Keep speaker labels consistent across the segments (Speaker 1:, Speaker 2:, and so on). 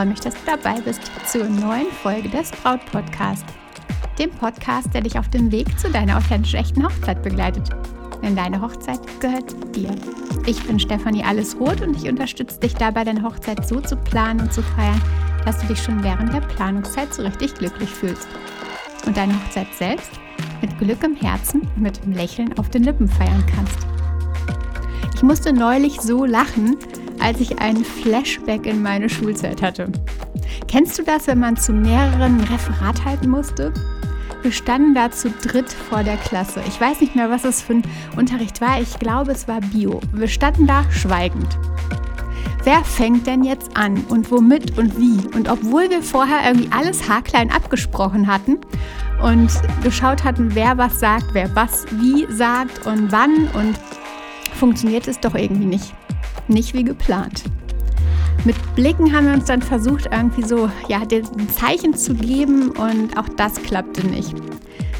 Speaker 1: freue mich, dass du dabei bist zur neuen Folge des Braut Podcast. Dem Podcast, der dich auf dem Weg zu deiner authentisch echten Hochzeit begleitet. Denn deine Hochzeit gehört dir. Ich bin Stefanie Allesroth und ich unterstütze dich dabei, deine Hochzeit so zu planen und zu feiern, dass du dich schon während der Planungszeit so richtig glücklich fühlst. Und deine Hochzeit selbst mit Glück im Herzen und mit einem Lächeln auf den Lippen feiern kannst. Ich musste neulich so lachen, als ich einen Flashback in meine Schulzeit hatte. Kennst du das, wenn man zu mehreren Referat halten musste? Wir standen da zu dritt vor der Klasse. Ich weiß nicht mehr, was es für ein Unterricht war. Ich glaube, es war Bio. Wir standen da schweigend. Wer fängt denn jetzt an und womit und wie? Und obwohl wir vorher irgendwie alles haarklein abgesprochen hatten und geschaut hatten, wer was sagt, wer was wie sagt und wann und funktioniert es doch irgendwie nicht. Nicht wie geplant. Mit Blicken haben wir uns dann versucht, irgendwie so ja, ein Zeichen zu geben und auch das klappte nicht.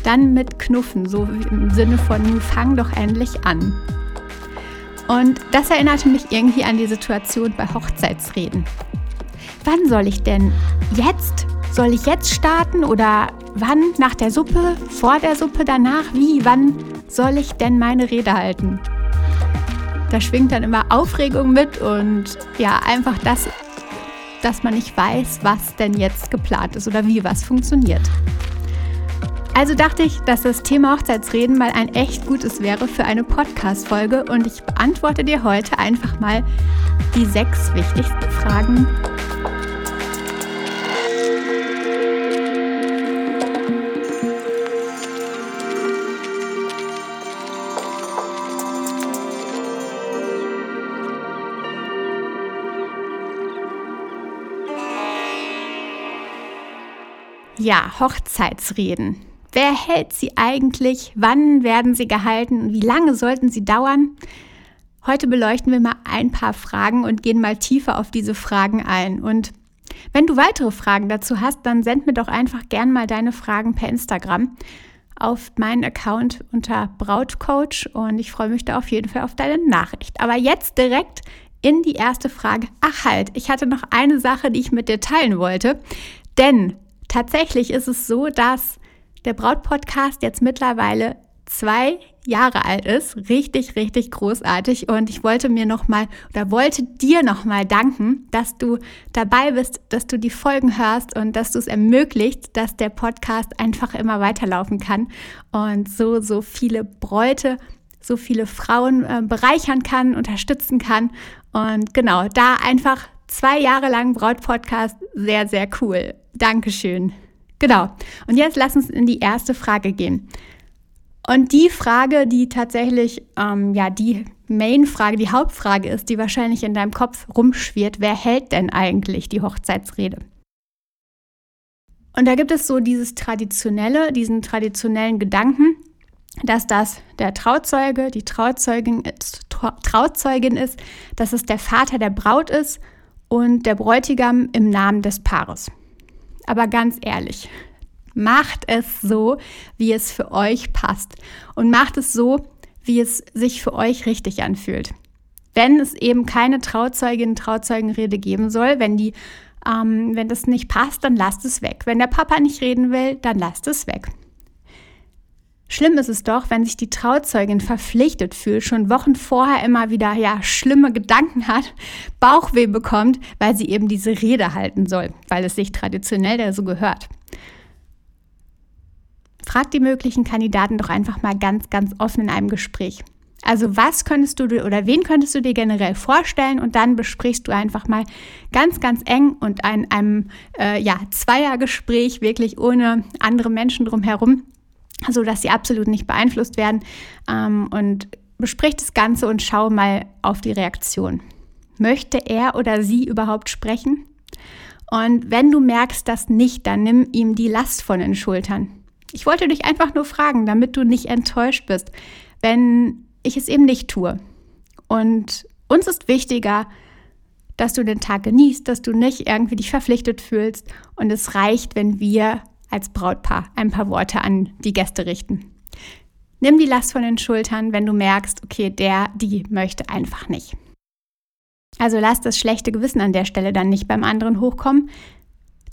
Speaker 1: Dann mit Knuffen, so im Sinne von fang doch endlich an. Und das erinnerte mich irgendwie an die Situation bei Hochzeitsreden. Wann soll ich denn jetzt? Soll ich jetzt starten oder wann? Nach der Suppe? Vor der Suppe? Danach? Wie? Wann soll ich denn meine Rede halten? Da schwingt dann immer Aufregung mit und ja, einfach das, dass man nicht weiß, was denn jetzt geplant ist oder wie was funktioniert. Also dachte ich, dass das Thema Hochzeitsreden mal ein echt gutes wäre für eine Podcast-Folge und ich beantworte dir heute einfach mal die sechs wichtigsten Fragen Ja, Hochzeitsreden. Wer hält sie eigentlich? Wann werden sie gehalten? Wie lange sollten sie dauern? Heute beleuchten wir mal ein paar Fragen und gehen mal tiefer auf diese Fragen ein. Und wenn du weitere Fragen dazu hast, dann send mir doch einfach gern mal deine Fragen per Instagram auf meinen Account unter Brautcoach und ich freue mich da auf jeden Fall auf deine Nachricht. Aber jetzt direkt in die erste Frage. Ach halt, ich hatte noch eine Sache, die ich mit dir teilen wollte. Denn Tatsächlich ist es so, dass der Brautpodcast jetzt mittlerweile zwei Jahre alt ist. Richtig, richtig großartig. Und ich wollte mir nochmal oder wollte dir nochmal danken, dass du dabei bist, dass du die Folgen hörst und dass du es ermöglicht, dass der Podcast einfach immer weiterlaufen kann und so, so viele Bräute, so viele Frauen äh, bereichern kann, unterstützen kann. Und genau, da einfach zwei Jahre lang Brautpodcast, sehr, sehr cool. Dankeschön. Genau. Und jetzt lass uns in die erste Frage gehen. Und die Frage, die tatsächlich ähm, ja die Main-Frage, die Hauptfrage ist, die wahrscheinlich in deinem Kopf rumschwirrt, wer hält denn eigentlich die Hochzeitsrede? Und da gibt es so dieses traditionelle, diesen traditionellen Gedanken, dass das der Trauzeuge, die Trauzeugin ist, Trauzeugin ist, dass es der Vater der Braut ist und der Bräutigam im Namen des Paares. Aber ganz ehrlich, macht es so, wie es für euch passt. Und macht es so, wie es sich für euch richtig anfühlt. Wenn es eben keine Trauzeugin, Trauzeugenrede geben soll, wenn die, ähm, wenn das nicht passt, dann lasst es weg. Wenn der Papa nicht reden will, dann lasst es weg. Schlimm ist es doch, wenn sich die Trauzeugin verpflichtet fühlt, schon Wochen vorher immer wieder ja schlimme Gedanken hat, Bauchweh bekommt, weil sie eben diese Rede halten soll, weil es sich traditionell ja so gehört. Frag die möglichen Kandidaten doch einfach mal ganz, ganz offen in einem Gespräch. Also was könntest du oder wen könntest du dir generell vorstellen und dann besprichst du einfach mal ganz, ganz eng und in einem äh, ja, Zweiergespräch, wirklich ohne andere Menschen drumherum, so dass sie absolut nicht beeinflusst werden. Ähm, und besprich das Ganze und schau mal auf die Reaktion. Möchte er oder sie überhaupt sprechen? Und wenn du merkst das nicht, dann nimm ihm die Last von den Schultern. Ich wollte dich einfach nur fragen, damit du nicht enttäuscht bist, wenn ich es eben nicht tue. Und uns ist wichtiger, dass du den Tag genießt, dass du nicht irgendwie dich verpflichtet fühlst. Und es reicht, wenn wir als Brautpaar ein paar Worte an die Gäste richten. Nimm die Last von den Schultern, wenn du merkst, okay, der, die möchte einfach nicht. Also lass das schlechte Gewissen an der Stelle dann nicht beim anderen hochkommen.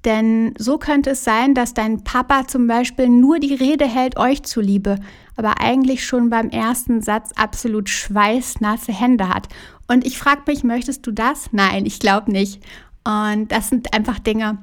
Speaker 1: Denn so könnte es sein, dass dein Papa zum Beispiel nur die Rede hält euch zuliebe, aber eigentlich schon beim ersten Satz absolut schweißnasse Hände hat. Und ich frage mich, möchtest du das? Nein, ich glaube nicht. Und das sind einfach Dinge,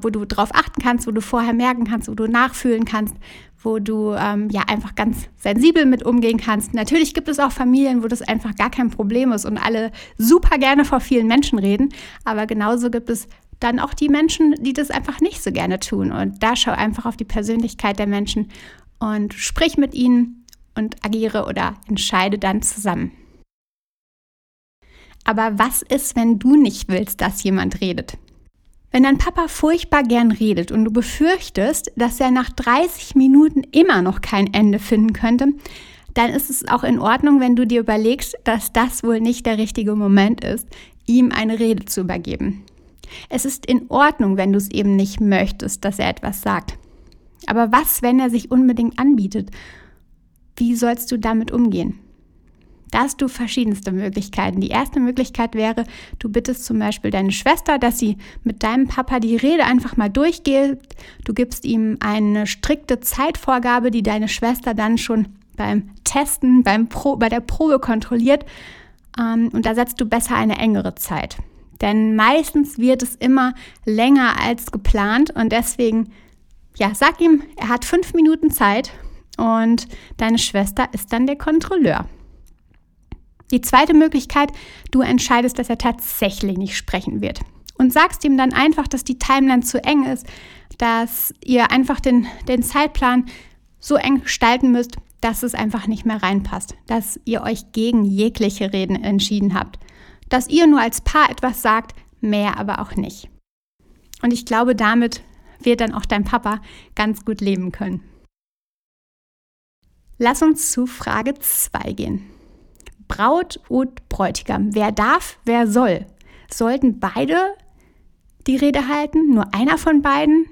Speaker 1: wo du drauf achten kannst, wo du vorher merken kannst, wo du nachfühlen kannst, wo du ähm, ja einfach ganz sensibel mit umgehen kannst. Natürlich gibt es auch Familien, wo das einfach gar kein Problem ist und alle super gerne vor vielen Menschen reden, aber genauso gibt es dann auch die Menschen, die das einfach nicht so gerne tun. Und da schau einfach auf die Persönlichkeit der Menschen und sprich mit ihnen und agiere oder entscheide dann zusammen. Aber was ist, wenn du nicht willst, dass jemand redet? Wenn dein Papa furchtbar gern redet und du befürchtest, dass er nach 30 Minuten immer noch kein Ende finden könnte, dann ist es auch in Ordnung, wenn du dir überlegst, dass das wohl nicht der richtige Moment ist, ihm eine Rede zu übergeben. Es ist in Ordnung, wenn du es eben nicht möchtest, dass er etwas sagt. Aber was, wenn er sich unbedingt anbietet? Wie sollst du damit umgehen? Da hast du verschiedenste Möglichkeiten. Die erste Möglichkeit wäre, du bittest zum Beispiel deine Schwester, dass sie mit deinem Papa die Rede einfach mal durchgeht. Du gibst ihm eine strikte Zeitvorgabe, die deine Schwester dann schon beim Testen, beim Pro, bei der Probe kontrolliert. Ähm, und da setzt du besser eine engere Zeit. Denn meistens wird es immer länger als geplant und deswegen, ja, sag ihm, er hat fünf Minuten Zeit und deine Schwester ist dann der Kontrolleur. Die zweite Möglichkeit, du entscheidest, dass er tatsächlich nicht sprechen wird. Und sagst ihm dann einfach, dass die Timeline zu eng ist, dass ihr einfach den, den Zeitplan so eng gestalten müsst, dass es einfach nicht mehr reinpasst, dass ihr euch gegen jegliche Reden entschieden habt, dass ihr nur als Paar etwas sagt, mehr aber auch nicht. Und ich glaube, damit wird dann auch dein Papa ganz gut leben können. Lass uns zu Frage 2 gehen. Braut und Bräutigam. Wer darf, wer soll? Sollten beide die Rede halten? Nur einer von beiden?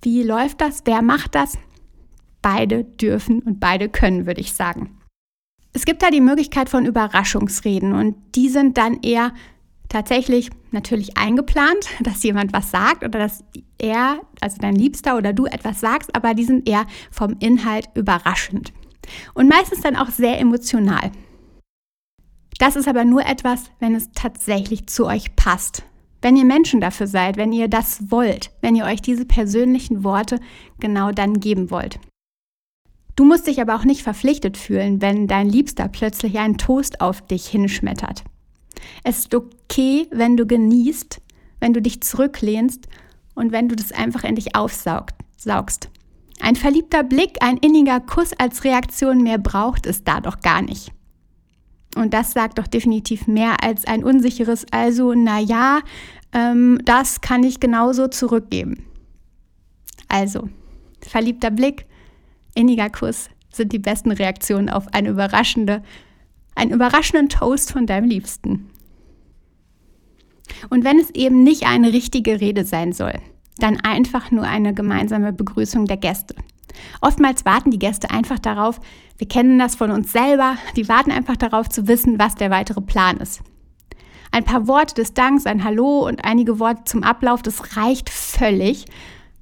Speaker 1: Wie läuft das? Wer macht das? Beide dürfen und beide können, würde ich sagen. Es gibt da die Möglichkeit von Überraschungsreden und die sind dann eher tatsächlich natürlich eingeplant, dass jemand was sagt oder dass er, also dein Liebster oder du etwas sagst, aber die sind eher vom Inhalt überraschend und meistens dann auch sehr emotional. Das ist aber nur etwas, wenn es tatsächlich zu euch passt. Wenn ihr Menschen dafür seid, wenn ihr das wollt, wenn ihr euch diese persönlichen Worte genau dann geben wollt. Du musst dich aber auch nicht verpflichtet fühlen, wenn dein Liebster plötzlich einen Toast auf dich hinschmettert. Es ist okay, wenn du genießt, wenn du dich zurücklehnst und wenn du das einfach in dich aufsaugst. Ein verliebter Blick, ein inniger Kuss als Reaktion mehr braucht es da doch gar nicht. Und das sagt doch definitiv mehr als ein unsicheres, also na ja, ähm, das kann ich genauso zurückgeben. Also, verliebter Blick, inniger Kuss sind die besten Reaktionen auf eine überraschende, einen überraschenden Toast von deinem Liebsten. Und wenn es eben nicht eine richtige Rede sein soll, dann einfach nur eine gemeinsame Begrüßung der Gäste. Oftmals warten die Gäste einfach darauf, wir kennen das von uns selber, die warten einfach darauf zu wissen, was der weitere Plan ist. Ein paar Worte des Danks, ein Hallo und einige Worte zum Ablauf, das reicht völlig,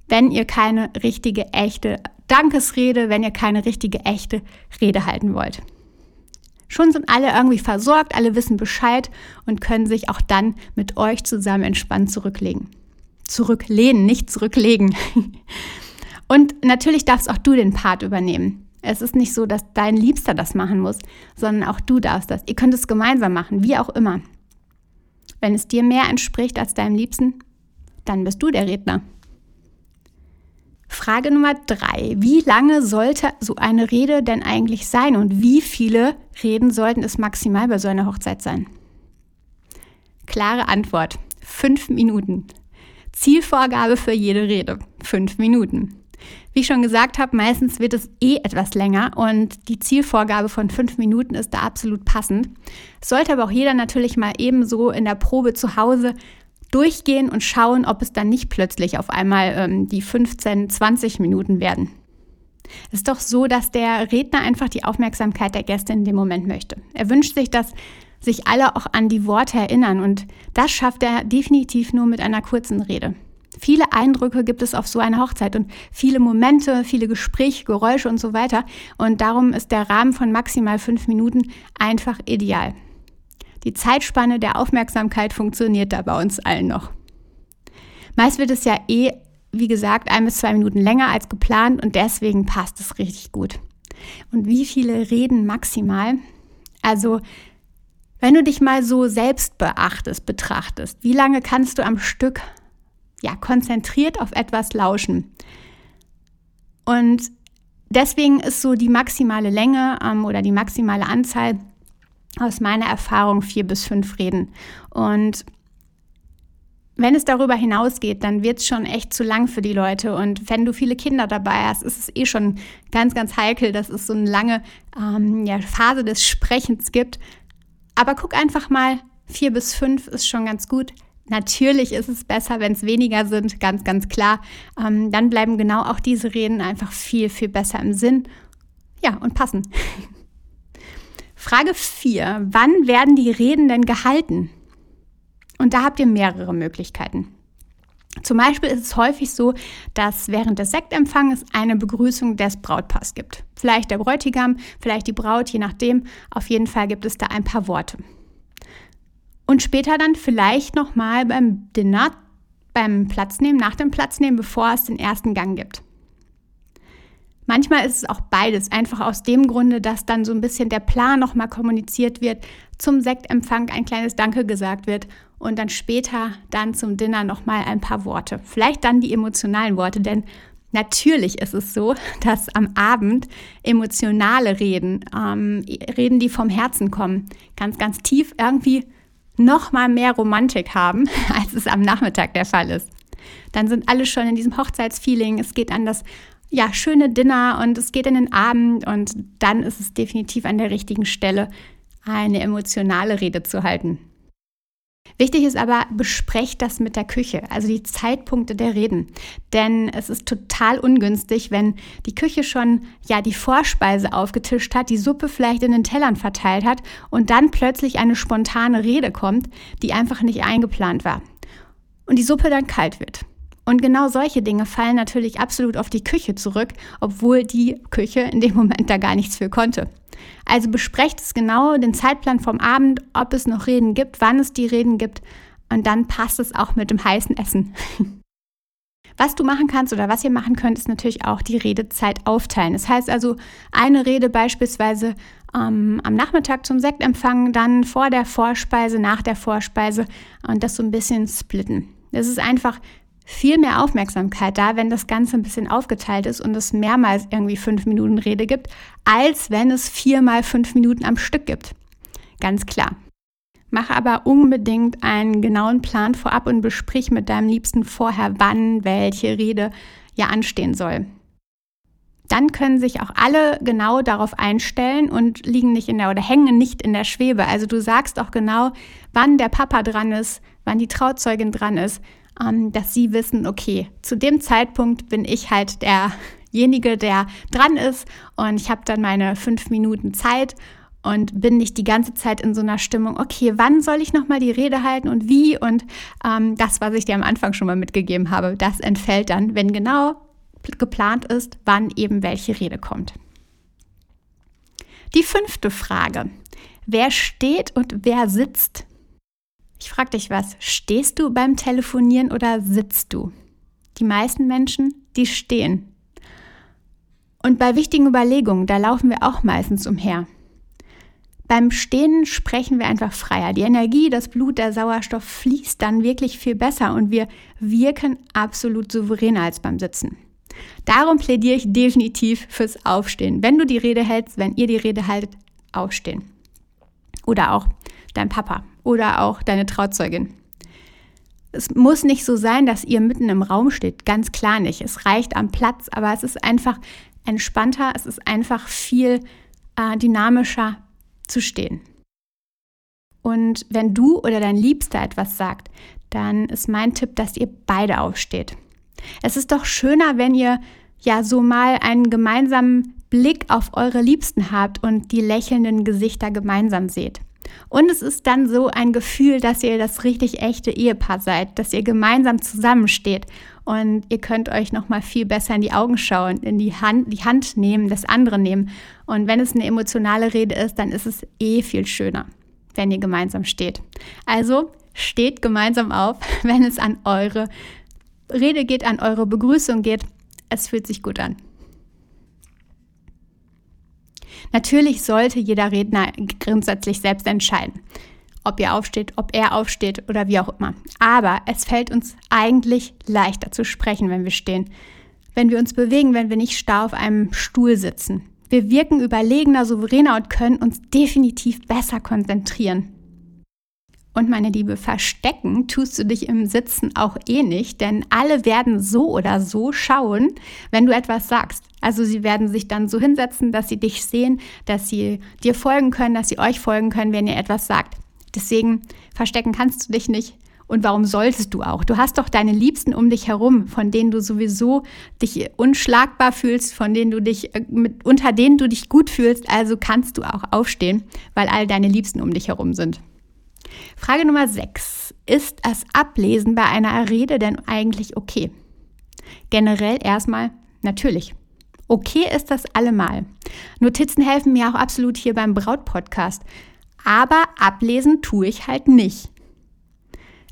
Speaker 1: wenn ihr keine richtige, echte Dankesrede, wenn ihr keine richtige, echte Rede halten wollt. Schon sind alle irgendwie versorgt, alle wissen Bescheid und können sich auch dann mit euch zusammen entspannt zurücklegen. Zurücklehnen, nicht zurücklegen. Und natürlich darfst auch du den Part übernehmen. Es ist nicht so, dass dein Liebster das machen muss, sondern auch du darfst das. Ihr könnt es gemeinsam machen, wie auch immer. Wenn es dir mehr entspricht als deinem Liebsten, dann bist du der Redner. Frage Nummer drei. Wie lange sollte so eine Rede denn eigentlich sein und wie viele Reden sollten es maximal bei so einer Hochzeit sein? Klare Antwort. Fünf Minuten. Zielvorgabe für jede Rede. Fünf Minuten. Wie ich schon gesagt habe, meistens wird es eh etwas länger und die Zielvorgabe von fünf Minuten ist da absolut passend. Sollte aber auch jeder natürlich mal ebenso in der Probe zu Hause durchgehen und schauen, ob es dann nicht plötzlich auf einmal ähm, die 15, 20 Minuten werden. Es ist doch so, dass der Redner einfach die Aufmerksamkeit der Gäste in dem Moment möchte. Er wünscht sich, dass sich alle auch an die Worte erinnern. Und das schafft er definitiv nur mit einer kurzen Rede. Viele Eindrücke gibt es auf so einer Hochzeit und viele Momente, viele Gespräche, Geräusche und so weiter. Und darum ist der Rahmen von maximal fünf Minuten einfach ideal. Die Zeitspanne der Aufmerksamkeit funktioniert da bei uns allen noch. Meist wird es ja eh, wie gesagt, ein bis zwei Minuten länger als geplant und deswegen passt es richtig gut. Und wie viele reden maximal? Also, wenn du dich mal so selbst beachtest, betrachtest, wie lange kannst du am Stück ja, konzentriert auf etwas lauschen? Und deswegen ist so die maximale Länge ähm, oder die maximale Anzahl aus meiner Erfahrung vier bis fünf Reden. Und wenn es darüber hinausgeht, dann wird es schon echt zu lang für die Leute. Und wenn du viele Kinder dabei hast, ist es eh schon ganz, ganz heikel, dass es so eine lange ähm, ja, Phase des Sprechens gibt. Aber guck einfach mal, vier bis fünf ist schon ganz gut. Natürlich ist es besser, wenn es weniger sind, ganz, ganz klar. Ähm, dann bleiben genau auch diese Reden einfach viel, viel besser im Sinn. Ja, und passen. Frage 4. Wann werden die Reden denn gehalten? Und da habt ihr mehrere Möglichkeiten. Zum Beispiel ist es häufig so, dass während des Sektempfangs eine Begrüßung des Brautpaars gibt. Vielleicht der Bräutigam, vielleicht die Braut, je nachdem. Auf jeden Fall gibt es da ein paar Worte. Und später dann vielleicht nochmal beim Dinner, beim Platznehmen, nach dem Platznehmen, bevor es den ersten Gang gibt. Manchmal ist es auch beides, einfach aus dem Grunde, dass dann so ein bisschen der Plan nochmal kommuniziert wird, zum Sektempfang ein kleines Danke gesagt wird und dann später dann zum Dinner nochmal ein paar Worte. Vielleicht dann die emotionalen Worte, denn natürlich ist es so, dass am Abend emotionale Reden, ähm, Reden, die vom Herzen kommen, ganz, ganz tief irgendwie nochmal mehr Romantik haben, als es am Nachmittag der Fall ist. Dann sind alle schon in diesem Hochzeitsfeeling, es geht an das ja, schöne Dinner und es geht in den Abend und dann ist es definitiv an der richtigen Stelle, eine emotionale Rede zu halten. Wichtig ist aber, besprecht das mit der Küche, also die Zeitpunkte der Reden. Denn es ist total ungünstig, wenn die Küche schon ja die Vorspeise aufgetischt hat, die Suppe vielleicht in den Tellern verteilt hat und dann plötzlich eine spontane Rede kommt, die einfach nicht eingeplant war. Und die Suppe dann kalt wird. Und genau solche Dinge fallen natürlich absolut auf die Küche zurück, obwohl die Küche in dem Moment da gar nichts für konnte. Also besprecht es genau, den Zeitplan vom Abend, ob es noch Reden gibt, wann es die Reden gibt und dann passt es auch mit dem heißen Essen. Was du machen kannst oder was ihr machen könnt, ist natürlich auch die Redezeit aufteilen. Das heißt also, eine Rede beispielsweise ähm, am Nachmittag zum Sektempfang, dann vor der Vorspeise, nach der Vorspeise und das so ein bisschen splitten. Das ist einfach viel mehr Aufmerksamkeit da, wenn das Ganze ein bisschen aufgeteilt ist und es mehrmals irgendwie fünf Minuten Rede gibt, als wenn es viermal fünf Minuten am Stück gibt. Ganz klar. Mach aber unbedingt einen genauen Plan vorab und besprich mit deinem Liebsten vorher, wann welche Rede ja anstehen soll. Dann können sich auch alle genau darauf einstellen und liegen nicht in der oder hängen nicht in der Schwebe. Also du sagst auch genau, wann der Papa dran ist, wann die Trauzeugin dran ist ähm, dass sie wissen, okay, zu dem Zeitpunkt bin ich halt derjenige, der dran ist und ich habe dann meine fünf Minuten Zeit und bin nicht die ganze Zeit in so einer Stimmung, okay, wann soll ich nochmal die Rede halten und wie? Und ähm, das, was ich dir am Anfang schon mal mitgegeben habe, das entfällt dann, wenn genau geplant ist, wann eben welche Rede kommt. Die fünfte Frage. Wer steht und wer sitzt? Ich frage dich was, stehst du beim Telefonieren oder sitzt du? Die meisten Menschen, die stehen. Und bei wichtigen Überlegungen, da laufen wir auch meistens umher. Beim Stehen sprechen wir einfach freier. Die Energie, das Blut, der Sauerstoff fließt dann wirklich viel besser und wir wirken absolut souveräner als beim Sitzen. Darum plädiere ich definitiv fürs Aufstehen. Wenn du die Rede hältst, wenn ihr die Rede haltet, aufstehen. Oder auch dein Papa oder auch deine Trauzeugin. Es muss nicht so sein, dass ihr mitten im Raum steht, ganz klar nicht. Es reicht am Platz, aber es ist einfach entspannter, es ist einfach viel äh, dynamischer zu stehen. Und wenn du oder dein Liebster etwas sagt, dann ist mein Tipp, dass ihr beide aufsteht. Es ist doch schöner, wenn ihr ja so mal einen gemeinsamen Blick auf eure Liebsten habt und die lächelnden Gesichter gemeinsam seht. Und es ist dann so ein Gefühl, dass ihr das richtig echte Ehepaar seid, dass ihr gemeinsam zusammensteht und ihr könnt euch noch mal viel besser in die Augen schauen, in die Hand, die Hand nehmen, das andere nehmen. Und wenn es eine emotionale Rede ist, dann ist es eh viel schöner, wenn ihr gemeinsam steht. Also steht gemeinsam auf, wenn es an eure Rede geht, an eure Begrüßung geht. Es fühlt sich gut an. Natürlich sollte jeder Redner grundsätzlich selbst entscheiden, ob ihr aufsteht, ob er aufsteht oder wie auch immer. Aber es fällt uns eigentlich leichter zu sprechen, wenn wir stehen, wenn wir uns bewegen, wenn wir nicht starr auf einem Stuhl sitzen. Wir wirken überlegener, souveräner und können uns definitiv besser konzentrieren. Und meine Liebe, verstecken tust du dich im Sitzen auch eh nicht, denn alle werden so oder so schauen, wenn du etwas sagst. Also sie werden sich dann so hinsetzen, dass sie dich sehen, dass sie dir folgen können, dass sie euch folgen können, wenn ihr etwas sagt. Deswegen verstecken kannst du dich nicht. Und warum solltest du auch? Du hast doch deine Liebsten um dich herum, von denen du sowieso dich unschlagbar fühlst, von denen du dich, äh, mit, unter denen du dich gut fühlst. Also kannst du auch aufstehen, weil all deine Liebsten um dich herum sind. Frage Nummer 6. Ist das Ablesen bei einer Rede denn eigentlich okay? Generell erstmal natürlich. Okay ist das allemal. Notizen helfen mir auch absolut hier beim Braut-Podcast. Aber ablesen tue ich halt nicht.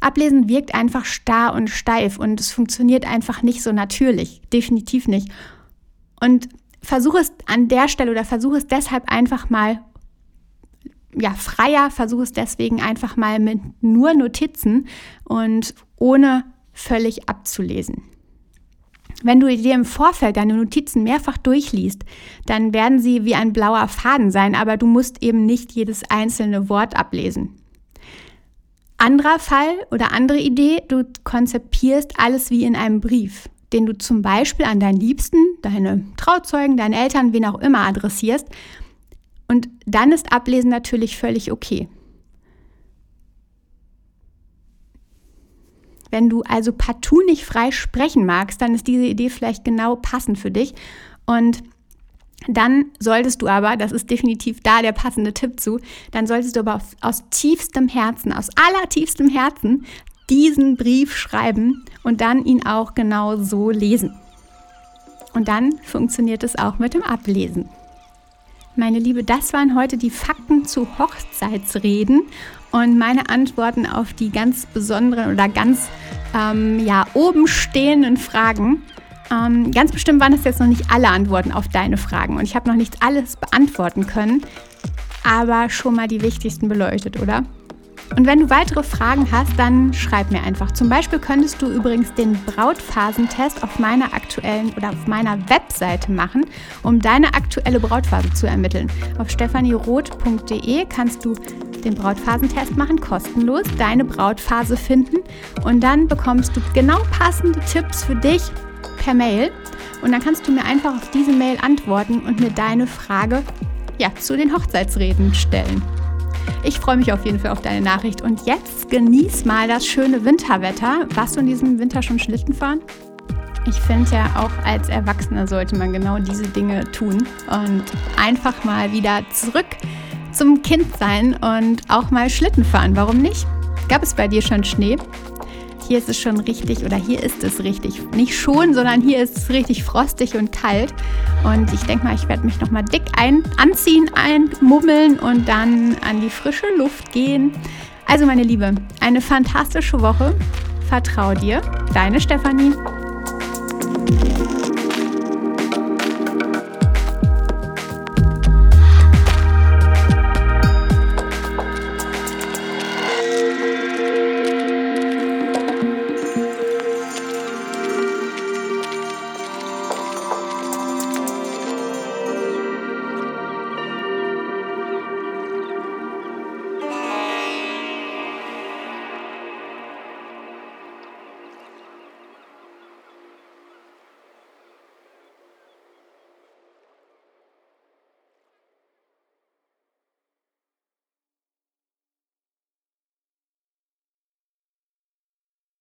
Speaker 1: Ablesen wirkt einfach starr und steif und es funktioniert einfach nicht so natürlich. Definitiv nicht. Und versuche es an der Stelle oder versuche es deshalb einfach mal ja, freier, versuche es deswegen einfach mal mit nur Notizen und ohne völlig abzulesen. Wenn du dir im Vorfeld deine Notizen mehrfach durchliest, dann werden sie wie ein blauer Faden sein, aber du musst eben nicht jedes einzelne Wort ablesen. Anderer Fall oder andere Idee, du konzipierst alles wie in einem Brief, den du zum Beispiel an deinen Liebsten, deine Trauzeugen, deine Eltern, wen auch immer adressierst und dann ist Ablesen natürlich völlig okay. Wenn du also partout nicht frei sprechen magst, dann ist diese Idee vielleicht genau passend für dich. Und dann solltest du aber, das ist definitiv da der passende Tipp zu, dann solltest du aber aus tiefstem Herzen, aus allertiefstem Herzen diesen Brief schreiben und dann ihn auch genau so lesen. Und dann funktioniert es auch mit dem Ablesen. Meine Liebe, das waren heute die Fakten zu Hochzeitsreden und meine Antworten auf die ganz besonderen oder ganz ähm, ja, oben stehenden Fragen. Ähm, ganz bestimmt waren es jetzt noch nicht alle Antworten auf deine Fragen und ich habe noch nicht alles beantworten können, aber schon mal die wichtigsten beleuchtet, oder? Und wenn du weitere Fragen hast, dann schreib mir einfach. Zum Beispiel könntest du übrigens den Brautphasentest auf meiner aktuellen oder auf meiner Webseite machen, um deine aktuelle Brautphase zu ermitteln. Auf stephanieroth.de kannst du den Brautphasentest machen, kostenlos, deine Brautphase finden und dann bekommst du genau passende Tipps für dich per Mail. Und dann kannst du mir einfach auf diese Mail antworten und mir deine Frage ja, zu den Hochzeitsreden stellen. Ich freue mich auf jeden Fall auf deine Nachricht. Und jetzt genieß mal das schöne Winterwetter. Warst du in diesem Winter schon Schlitten fahren? Ich finde ja, auch als Erwachsener sollte man genau diese Dinge tun und einfach mal wieder zurück zum Kind sein und auch mal Schlitten fahren. Warum nicht? Gab es bei dir schon Schnee? Hier ist es schon richtig oder hier ist es richtig. Nicht schon, sondern hier ist es richtig frostig und kalt. Und ich denke mal, ich werde mich nochmal dick ein, anziehen, einmummeln und dann an die frische Luft gehen. Also meine Liebe, eine fantastische Woche. Vertrau dir, deine Stefanie.